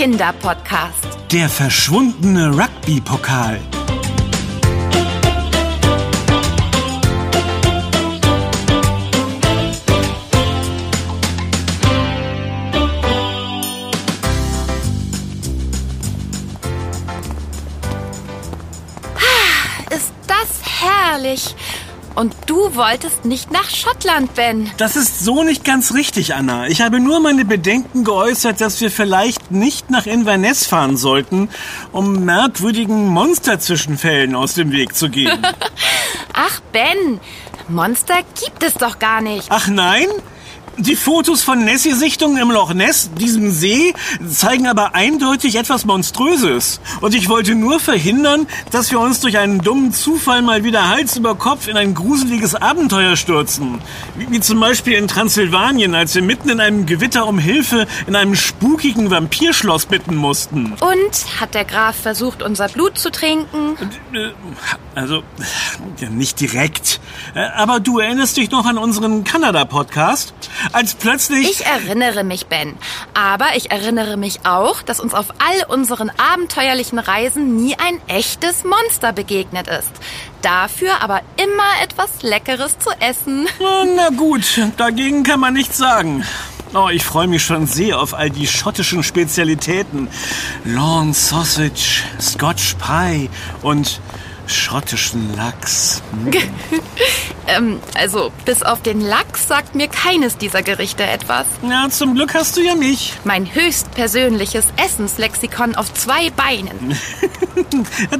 Kinderpodcast. Der verschwundene Rugby-Pokal. Ist das herrlich. Und du wolltest nicht nach Schottland, Ben. Das ist so nicht ganz richtig, Anna. Ich habe nur meine Bedenken geäußert, dass wir vielleicht nicht nach Inverness fahren sollten, um merkwürdigen Monsterzwischenfällen aus dem Weg zu gehen. Ach, Ben, Monster gibt es doch gar nicht. Ach nein? Die Fotos von Nessie-Sichtungen im Loch Ness, diesem See, zeigen aber eindeutig etwas Monströses. Und ich wollte nur verhindern, dass wir uns durch einen dummen Zufall mal wieder Hals über Kopf in ein gruseliges Abenteuer stürzen. Wie, wie zum Beispiel in Transsilvanien, als wir mitten in einem Gewitter um Hilfe in einem spukigen Vampirschloss bitten mussten. Und hat der Graf versucht, unser Blut zu trinken? Äh, Also, nicht direkt. Äh, Aber du erinnerst dich noch an unseren Kanada-Podcast? Als plötzlich... Ich erinnere mich, Ben. Aber ich erinnere mich auch, dass uns auf all unseren abenteuerlichen Reisen nie ein echtes Monster begegnet ist. Dafür aber immer etwas Leckeres zu essen. Na gut, dagegen kann man nichts sagen. Oh, ich freue mich schon sehr auf all die schottischen Spezialitäten. Lawn Sausage, Scotch Pie und schottischen Lachs. Ähm, also, bis auf den Lachs sagt mir keines dieser Gerichte etwas. Ja, zum Glück hast du ja mich. Mein höchstpersönliches Essenslexikon auf zwei Beinen.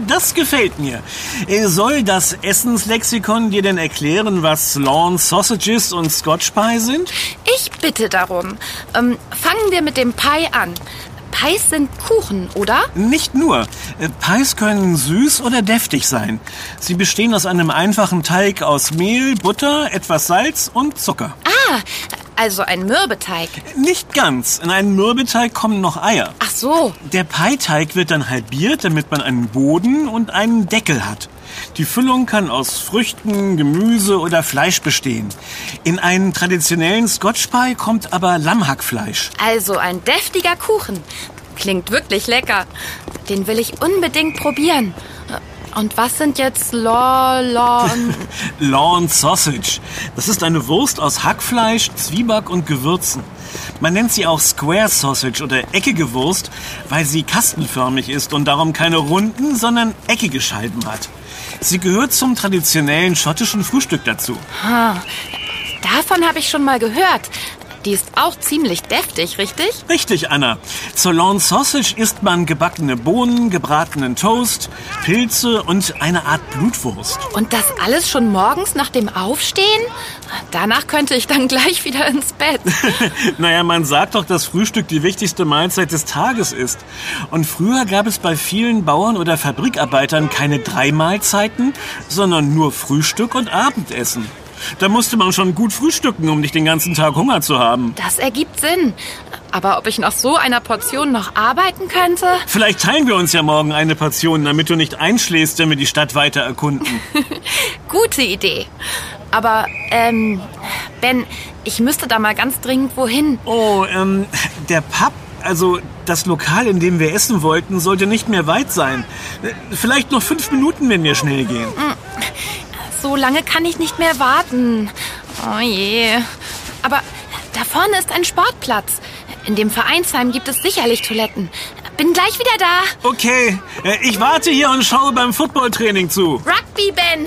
Das gefällt mir. Äh, Soll das Essenslexikon dir denn erklären, was Lawn Sausages und Scotch Pie sind? Ich bitte darum. Ähm, fangen wir mit dem Pie an. Pies sind Kuchen, oder? Nicht nur. Äh, Pies können süß oder deftig sein. Sie bestehen aus einem einfachen Teig aus Mehl, Butter, etwas Salz und Zucker. Ah, also ein Mürbeteig. Nicht ganz. In einen Mürbeteig kommen noch Eier. Ach so. Der Pie-Teig wird dann halbiert, damit man einen Boden und einen Deckel hat. Die Füllung kann aus Früchten, Gemüse oder Fleisch bestehen. In einen traditionellen Scotch Pie kommt aber Lammhackfleisch. Also ein deftiger Kuchen. Klingt wirklich lecker. Den will ich unbedingt probieren. Und was sind jetzt Law, Law... Lawn Sausage. Das ist eine Wurst aus Hackfleisch, Zwieback und Gewürzen. Man nennt sie auch Square Sausage oder eckige Wurst, weil sie kastenförmig ist und darum keine runden, sondern eckige Scheiben hat. Sie gehört zum traditionellen schottischen Frühstück dazu. Davon habe ich schon mal gehört. Die ist auch ziemlich deftig, richtig? Richtig, Anna. Zur Lawn Sausage isst man gebackene Bohnen, gebratenen Toast, Pilze und eine Art Blutwurst. Und das alles schon morgens nach dem Aufstehen? Danach könnte ich dann gleich wieder ins Bett. naja, man sagt doch, dass Frühstück die wichtigste Mahlzeit des Tages ist. Und früher gab es bei vielen Bauern oder Fabrikarbeitern keine drei Mahlzeiten, sondern nur Frühstück und Abendessen. Da musste man schon gut frühstücken, um nicht den ganzen Tag Hunger zu haben. Das ergibt Sinn. Aber ob ich nach so einer Portion noch arbeiten könnte? Vielleicht teilen wir uns ja morgen eine Portion, damit du nicht einschläfst, wenn wir die Stadt weiter erkunden. Gute Idee. Aber, ähm, Ben, ich müsste da mal ganz dringend wohin. Oh, ähm, der Pub, also das Lokal, in dem wir essen wollten, sollte nicht mehr weit sein. Vielleicht noch fünf Minuten, wenn wir schnell gehen. So lange kann ich nicht mehr warten. Oh je. Aber da vorne ist ein Sportplatz. In dem Vereinsheim gibt es sicherlich Toiletten. Bin gleich wieder da. Okay, äh, ich warte hier und schaue beim Footballtraining zu. Rugby, Ben.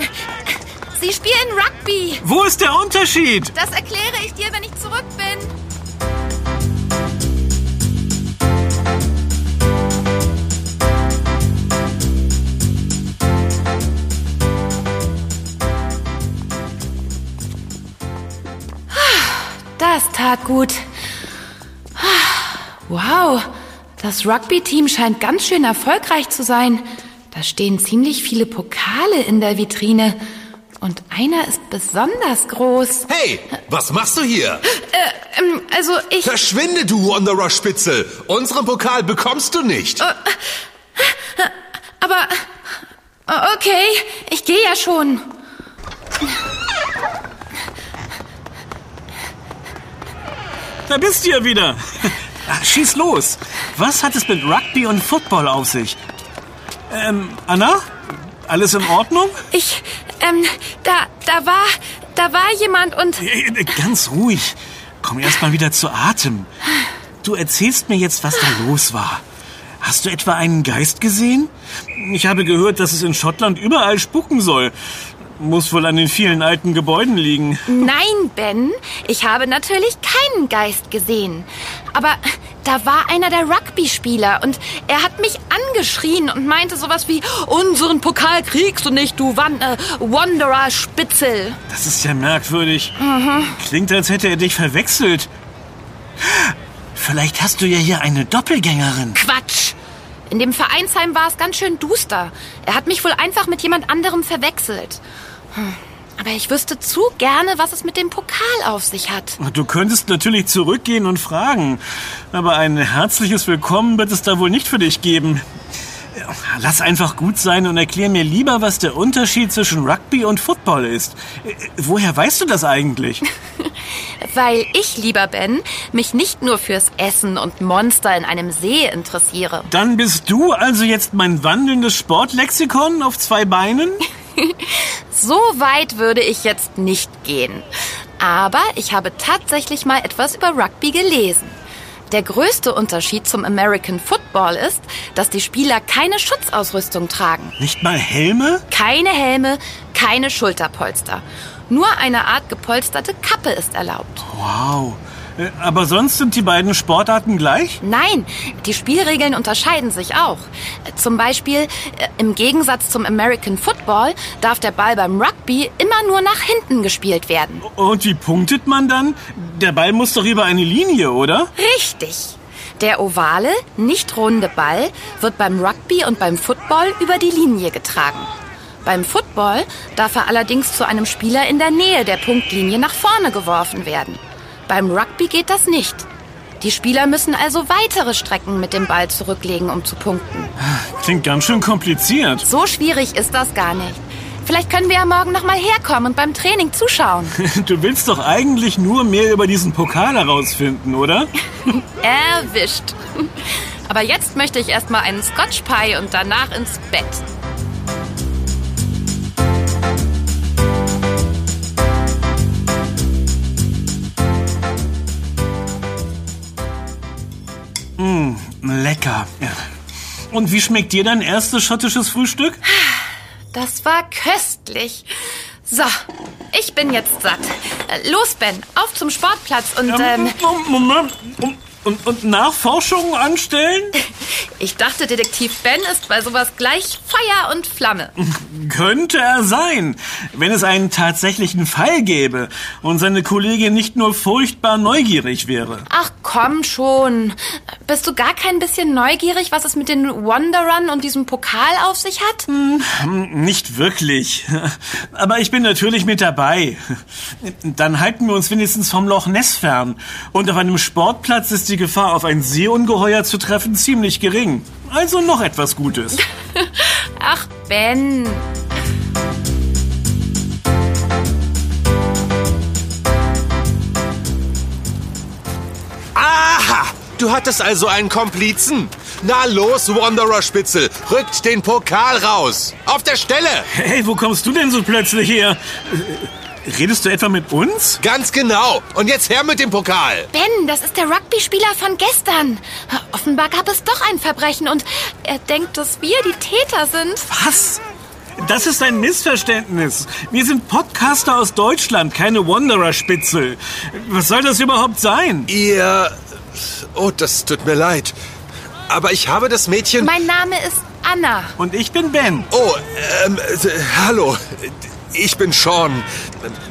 Sie spielen Rugby. Wo ist der Unterschied? Das erkläre ich dir, wenn ich zurück bin. Das Rugby-Team scheint ganz schön erfolgreich zu sein. Da stehen ziemlich viele Pokale in der Vitrine. Und einer ist besonders groß. Hey, was machst du hier? Ähm, also ich... Verschwinde, du Wanderer Spitzel. Unseren Pokal bekommst du nicht. Aber... Okay, ich gehe ja schon. Da bist du ja wieder. Ah, Schieß los. Was hat es mit Rugby und Football auf sich? Ähm, Anna? Alles in Ordnung? Ich, ähm, da, da war, da war jemand und... Äh, äh, Ganz ruhig. Komm erst mal wieder zu Atem. Du erzählst mir jetzt, was da los war. Hast du etwa einen Geist gesehen? Ich habe gehört, dass es in Schottland überall spucken soll. Muss wohl an den vielen alten Gebäuden liegen. Nein, Ben, ich habe natürlich keinen Geist gesehen. Aber da war einer der Rugby-Spieler und er hat mich angeschrien und meinte sowas wie, unseren Pokal kriegst du nicht, du Wan äh, Wanderer Spitzel. Das ist ja merkwürdig. Klingt, als hätte er dich verwechselt. Vielleicht hast du ja hier eine Doppelgängerin. Quatsch. In dem Vereinsheim war es ganz schön duster. Er hat mich wohl einfach mit jemand anderem verwechselt. Hm. Aber ich wüsste zu gerne, was es mit dem Pokal auf sich hat. Du könntest natürlich zurückgehen und fragen. Aber ein herzliches Willkommen wird es da wohl nicht für dich geben. Lass einfach gut sein und erklär mir lieber, was der Unterschied zwischen Rugby und Football ist. Woher weißt du das eigentlich? Weil ich, lieber Ben, mich nicht nur fürs Essen und Monster in einem See interessiere. Dann bist du also jetzt mein wandelndes Sportlexikon auf zwei Beinen? So weit würde ich jetzt nicht gehen. Aber ich habe tatsächlich mal etwas über Rugby gelesen. Der größte Unterschied zum American Football ist, dass die Spieler keine Schutzausrüstung tragen. Nicht mal Helme? Keine Helme, keine Schulterpolster. Nur eine Art gepolsterte Kappe ist erlaubt. Wow. Äh, Aber sonst sind die beiden Sportarten gleich? Nein, die Spielregeln unterscheiden sich auch. Zum Beispiel, äh, im Gegensatz zum American Football darf der Ball beim Rugby immer nur nach hinten gespielt werden. Und wie punktet man dann? Der Ball muss doch über eine Linie, oder? Richtig. Der ovale, nicht runde Ball wird beim Rugby und beim Football über die Linie getragen. Beim Football darf er allerdings zu einem Spieler in der Nähe der Punktlinie nach vorne geworfen werden. Beim Rugby geht das nicht. Die Spieler müssen also weitere Strecken mit dem Ball zurücklegen, um zu punkten. Klingt ganz schön kompliziert. So schwierig ist das gar nicht. Vielleicht können wir ja morgen noch mal herkommen und beim Training zuschauen. Du willst doch eigentlich nur mehr über diesen Pokal herausfinden, oder? Erwischt. Aber jetzt möchte ich erst mal einen Scotch Pie und danach ins Bett. Lecker. Und wie schmeckt dir dein erstes schottisches Frühstück? Das war köstlich. So, ich bin jetzt satt. Äh, Los, Ben, auf zum Sportplatz und ähm, Moment. Und, und, Nachforschungen anstellen? ich dachte, Detektiv Ben ist bei sowas gleich Feuer und Flamme. Könnte er sein, wenn es einen tatsächlichen Fall gäbe und seine Kollegin nicht nur furchtbar neugierig wäre. Ach komm schon. Bist du gar kein bisschen neugierig, was es mit den Wanderern und diesem Pokal auf sich hat? Nicht wirklich. Aber ich bin natürlich mit dabei. Dann halten wir uns wenigstens vom Loch Ness fern. Und auf einem Sportplatz ist die Gefahr, auf ein Seeungeheuer zu treffen, ziemlich gering. Also noch etwas Gutes. Ach, Ben. Aha! Du hattest also einen Komplizen. Na los, Wanderer Spitzel, rückt den Pokal raus. Auf der Stelle. Hey, wo kommst du denn so plötzlich her? Redest du etwa mit uns? Ganz genau. Und jetzt her mit dem Pokal. Ben, das ist der Rugby-Spieler von gestern. Offenbar gab es doch ein Verbrechen und er denkt, dass wir die Täter sind. Was? Das ist ein Missverständnis. Wir sind Podcaster aus Deutschland, keine Wanderer-Spitzel. Was soll das überhaupt sein? Ihr... Oh, das tut mir leid. Aber ich habe das Mädchen... Mein Name ist Anna. Und ich bin Ben. Oh, ähm, äh, hallo. Ich bin Sean.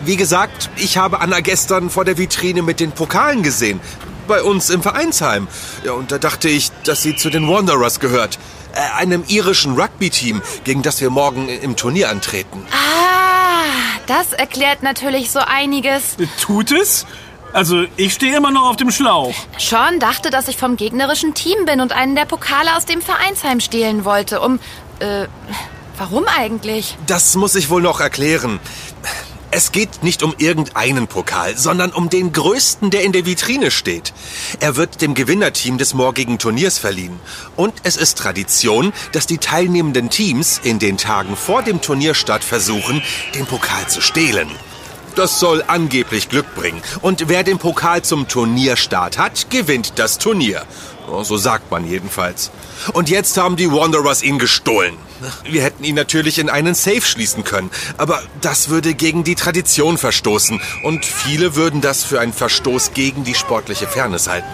Wie gesagt, ich habe Anna gestern vor der Vitrine mit den Pokalen gesehen. Bei uns im Vereinsheim. Ja, und da dachte ich, dass sie zu den Wanderers gehört. Äh, einem irischen Rugby-Team, gegen das wir morgen im Turnier antreten. Ah, das erklärt natürlich so einiges. Tut es? Also, ich stehe immer noch auf dem Schlauch. Sean dachte, dass ich vom gegnerischen Team bin und einen der Pokale aus dem Vereinsheim stehlen wollte, um... Äh, warum eigentlich? Das muss ich wohl noch erklären. Es geht nicht um irgendeinen Pokal, sondern um den größten, der in der Vitrine steht. Er wird dem Gewinnerteam des morgigen Turniers verliehen. Und es ist Tradition, dass die teilnehmenden Teams in den Tagen vor dem Turnierstart versuchen, den Pokal zu stehlen. Das soll angeblich Glück bringen. Und wer den Pokal zum Turnierstart hat, gewinnt das Turnier. So sagt man jedenfalls. Und jetzt haben die Wanderers ihn gestohlen. Wir hätten ihn natürlich in einen Safe schließen können, aber das würde gegen die Tradition verstoßen und viele würden das für einen Verstoß gegen die sportliche Fairness halten.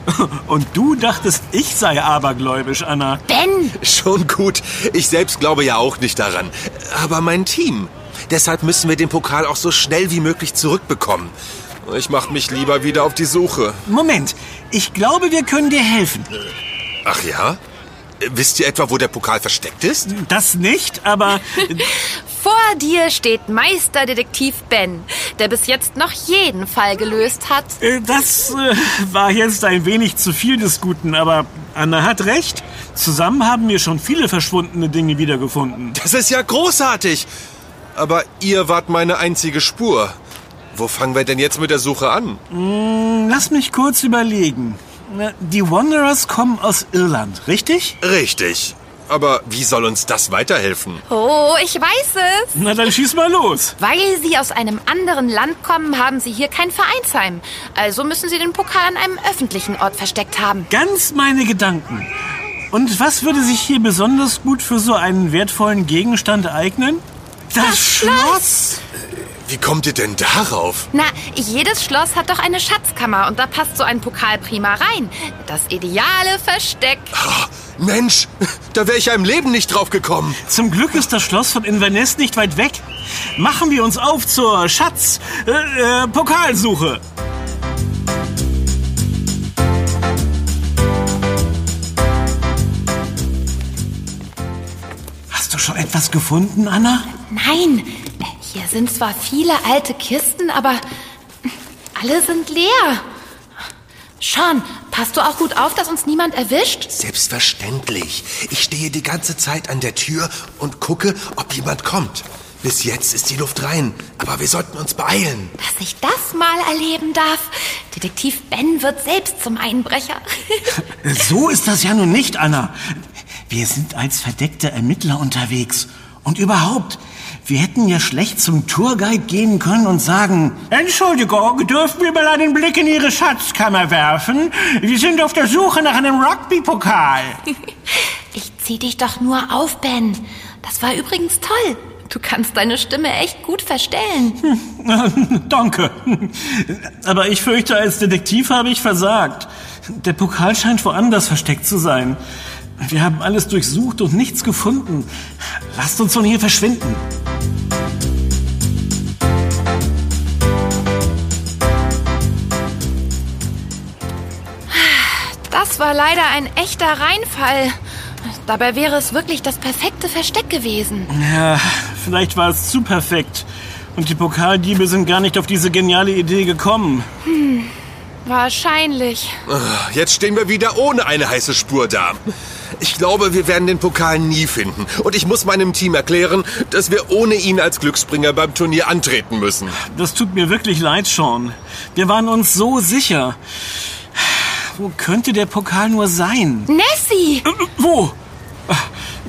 Und du dachtest, ich sei abergläubisch, Anna. Ben! Schon gut. Ich selbst glaube ja auch nicht daran. Aber mein Team. Deshalb müssen wir den Pokal auch so schnell wie möglich zurückbekommen. Ich mache mich lieber wieder auf die Suche. Moment, ich glaube, wir können dir helfen. Ach ja? Wisst ihr etwa, wo der Pokal versteckt ist? Das nicht, aber Vor dir steht Meisterdetektiv Ben, der bis jetzt noch jeden Fall gelöst hat. äh, das äh, war jetzt ein wenig zu viel des Guten, aber Anna hat recht. Zusammen haben wir schon viele verschwundene Dinge wiedergefunden. Das ist ja großartig. Aber ihr wart meine einzige Spur. Wo fangen wir denn jetzt mit der Suche an? Lass mich kurz überlegen. Na, Die Wanderers kommen aus Irland, richtig? Richtig. Aber wie soll uns das weiterhelfen? Oh, ich weiß es. Na dann schieß mal los. Weil sie aus einem anderen Land kommen, haben sie hier kein Vereinsheim. Also müssen sie den Pokal an einem öffentlichen Ort versteckt haben. Ganz meine Gedanken. Und was würde sich hier besonders gut für so einen wertvollen Gegenstand eignen? Das, Schloss! Wie kommt ihr denn darauf? Na, jedes Schloss hat doch eine Schatzkammer und da passt so ein Pokal prima rein. Das ideale Versteck. Ah, Mensch, da wäre ich ja im Leben nicht drauf gekommen. Zum Glück ist das Schloss von Inverness nicht weit weg. Machen wir uns auf zur Schatz... Äh, äh, Pokalsuche. Hast du schon etwas gefunden, Anna? Nein, hier sind zwar viele alte Kisten, aber alle sind leer. Sean, passt du auch gut auf, dass uns niemand erwischt? Selbstverständlich. Ich stehe die ganze Zeit an der Tür und gucke, ob jemand kommt. Bis jetzt ist die Luft rein, aber wir sollten uns beeilen. Dass ich das mal erleben darf. Detektiv Ben wird selbst zum Einbrecher. So ist das ja nun nicht, Anna. Wir sind als verdeckte Ermittler unterwegs. Und überhaupt, wir hätten ja schlecht zum Tourguide gehen können und sagen, Entschuldigung, dürfen wir mal einen Blick in Ihre Schatzkammer werfen? Wir sind auf der Suche nach einem Rugby-Pokal. Ich zieh dich doch nur auf, Ben. Das war übrigens toll. Du kannst deine Stimme echt gut verstellen. Danke. Aber ich fürchte, als Detektiv habe ich versagt. Der Pokal scheint woanders versteckt zu sein. Wir haben alles durchsucht und nichts gefunden. Lasst uns von hier verschwinden. War leider ein echter Reinfall. Dabei wäre es wirklich das perfekte Versteck gewesen. Ja, vielleicht war es zu perfekt. Und die Pokaldiebe sind gar nicht auf diese geniale Idee gekommen. Wahrscheinlich. Jetzt stehen wir wieder ohne eine heiße Spur da. Ich glaube, wir werden den Pokal nie finden. Und ich muss meinem Team erklären, dass wir ohne ihn als Glücksbringer beim Turnier antreten müssen. Das tut mir wirklich leid, Sean. Wir waren uns so sicher. Wo könnte der Pokal nur sein? Nessie! Äh, Wo?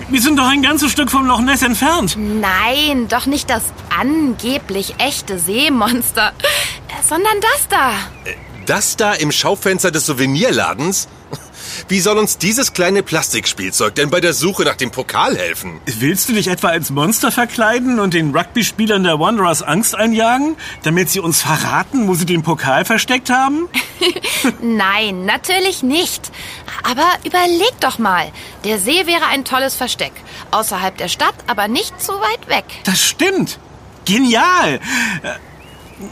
Wir sind doch ein ganzes Stück vom Loch Ness entfernt. Nein, doch nicht das angeblich echte Seemonster, äh, sondern das da. Das da im Schaufenster des Souvenirladens? Wie soll uns dieses kleine Plastikspielzeug denn bei der Suche nach dem Pokal helfen? Willst du dich etwa als Monster verkleiden und den Rugby-Spielern der Wanderers Angst einjagen, damit sie uns verraten, wo sie den Pokal versteckt haben? Nein, natürlich nicht. Aber überleg doch mal. Der See wäre ein tolles Versteck. Außerhalb der Stadt, aber nicht zu weit weg. Das stimmt. Genial.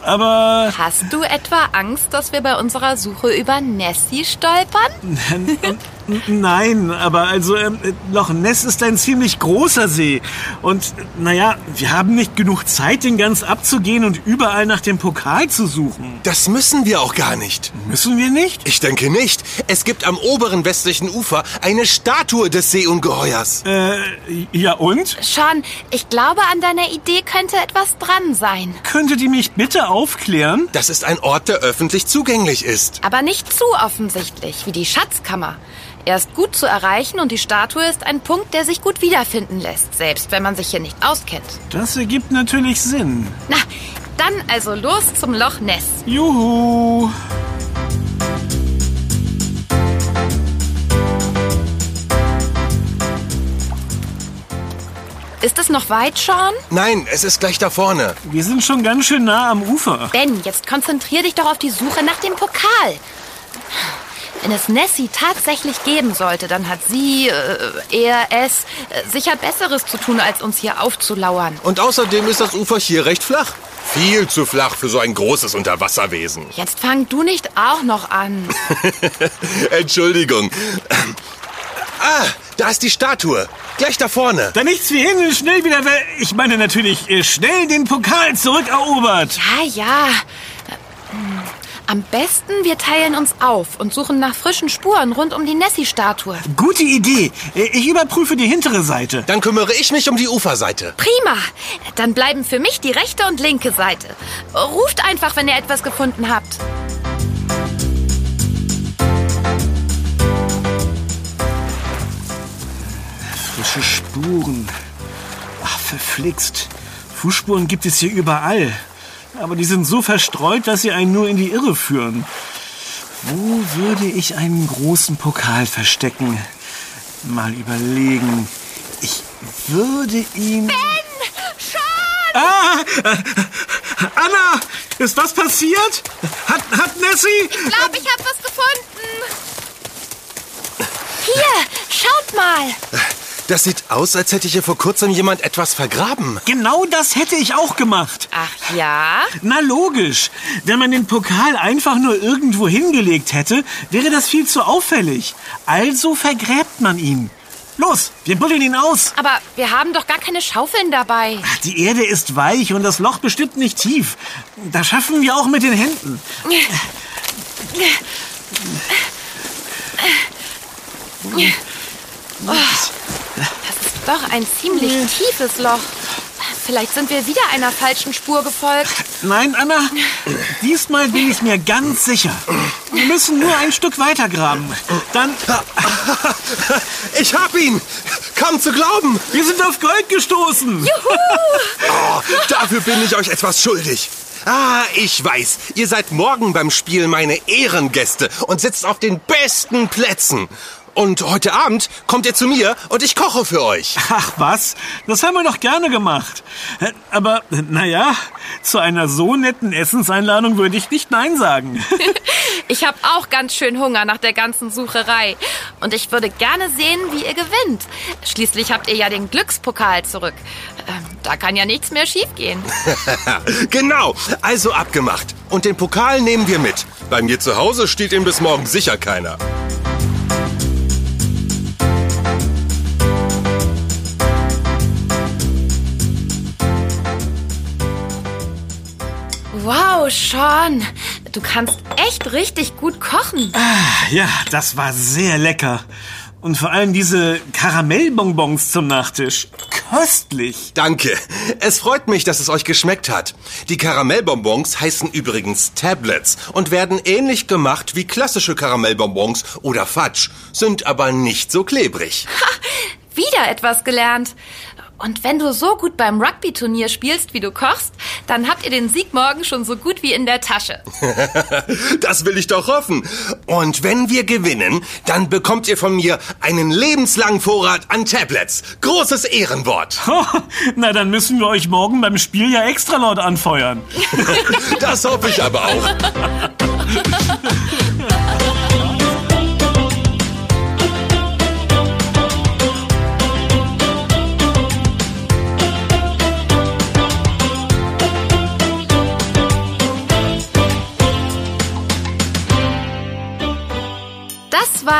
Aber Hast du etwa Angst, dass wir bei unserer Suche über Nessie stolpern? Nein, aber also ähm, Loch Ness ist ein ziemlich großer See. Und naja, wir haben nicht genug Zeit, den ganz abzugehen und überall nach dem Pokal zu suchen. Das müssen wir auch gar nicht. Müssen wir nicht? Ich denke nicht. Es gibt am oberen westlichen Ufer eine Statue des Seeungeheuers. Äh, ja und? Sean, ich glaube, an deiner Idee könnte etwas dran sein. Könntet ihr mich bitte aufklären? Das ist ein Ort, der öffentlich zugänglich ist. Aber nicht zu offensichtlich, wie die Schatzkammer. Er ist gut zu erreichen und die Statue ist ein Punkt, der sich gut wiederfinden lässt, selbst wenn man sich hier nicht auskennt. Das ergibt natürlich Sinn. Na, dann also los zum Loch Ness. Juhu! Ist es noch weit, Sean? Nein, es ist gleich da vorne. Wir sind schon ganz schön nah am Ufer. Ben, jetzt konzentrier dich doch auf die Suche nach dem Pokal. Wenn es Nessie tatsächlich geben sollte, dann hat sie, äh, er, es, äh, sicher Besseres zu tun, als uns hier aufzulauern. Und außerdem ist das Ufer hier recht flach. Viel zu flach für so ein großes Unterwasserwesen. Jetzt fang du nicht auch noch an. Entschuldigung. Ah, da ist die Statue. Gleich da vorne. Da nichts wie hin, schnell wieder, ich meine natürlich, äh, schnell den Pokal zurückerobert. Ja, ja. Am besten, wir teilen uns auf und suchen nach frischen Spuren rund um die Nessie-Statue. Gute Idee. Äh, Ich überprüfe die hintere Seite. Dann kümmere ich mich um die Uferseite. Prima. Dann bleiben für mich die rechte und linke Seite. Ruft einfach, wenn ihr etwas gefunden habt. Frische Spuren. Ach, verflixt. Fußspuren gibt es hier überall. Aber die sind so verstreut, dass sie einen nur in die Irre führen. Wo würde ich einen großen Pokal verstecken? Mal überlegen. Ich würde ihn... Ben! Sean! Ah! äh, Anna! Ist was passiert? Hat, hat Nessie... Ich glaube, ich habe was gefunden. Hier, schaut mal. Das sieht aus, als hätte hier vor kurzem jemand etwas vergraben. Genau das hätte ich auch gemacht. Ach ja? Na logisch. Wenn man den Pokal einfach nur irgendwo hingelegt hätte, wäre das viel zu auffällig. Also vergräbt man ihn. Los, wir buddeln ihn aus. Aber wir haben doch gar keine Schaufeln dabei. Ach, Die Erde ist weich und das Loch bestimmt nicht tief. Das schaffen wir auch mit den Händen. Das ist doch ein ziemlich tiefes Loch. Vielleicht sind wir wieder einer falschen Spur gefolgt. Nein, Anna, diesmal bin ich mir ganz sicher. Wir müssen nur ein Stück weiter graben. Dann, Ich hab ihn! Kaum zu glauben! wir sind auf Gold gestoßen. Oh, dafür bin ich euch etwas schuldig. Ah, ich weiß. Ihr seid morgen beim Spiel meine Ehrengäste und sitzt auf den besten Plätzen. Und heute Abend kommt ihr zu mir und ich koche für euch. Ach was, das haben wir doch gerne gemacht. Aber naja, zu einer so netten Essenseinladung würde ich nicht Nein sagen. Ich habe auch ganz schön Hunger nach der ganzen Sucherei. Und ich würde gerne sehen, wie ihr gewinnt. Schließlich habt ihr ja den Glückspokal zurück. Ähm, da kann ja nichts mehr schiefgehen. genau, also abgemacht. Und den Pokal nehmen wir mit. Bei mir zu Hause steht ihm bis morgen sicher keiner. Sean, du kannst echt richtig gut kochen. Ja, das war sehr lecker. Und vor allem diese Karamellbonbons zum Nachtisch. Köstlich. Danke. Es freut mich, dass es euch geschmeckt hat. Die Karamellbonbons heißen übrigens Tablets und werden ähnlich gemacht wie klassische Karamellbonbons oder Fudge, sind aber nicht so klebrig. Wieder etwas gelernt. Und wenn du so gut beim Rugby-Turnier spielst, wie du kochst, dann habt ihr den Sieg morgen schon so gut wie in der Tasche. Das will ich doch hoffen. Und wenn wir gewinnen, dann bekommt ihr von mir einen lebenslangen Vorrat an Tablets. Großes Ehrenwort. Na, dann müssen wir euch morgen beim Spiel ja extra laut anfeuern. Das hoffe ich aber auch.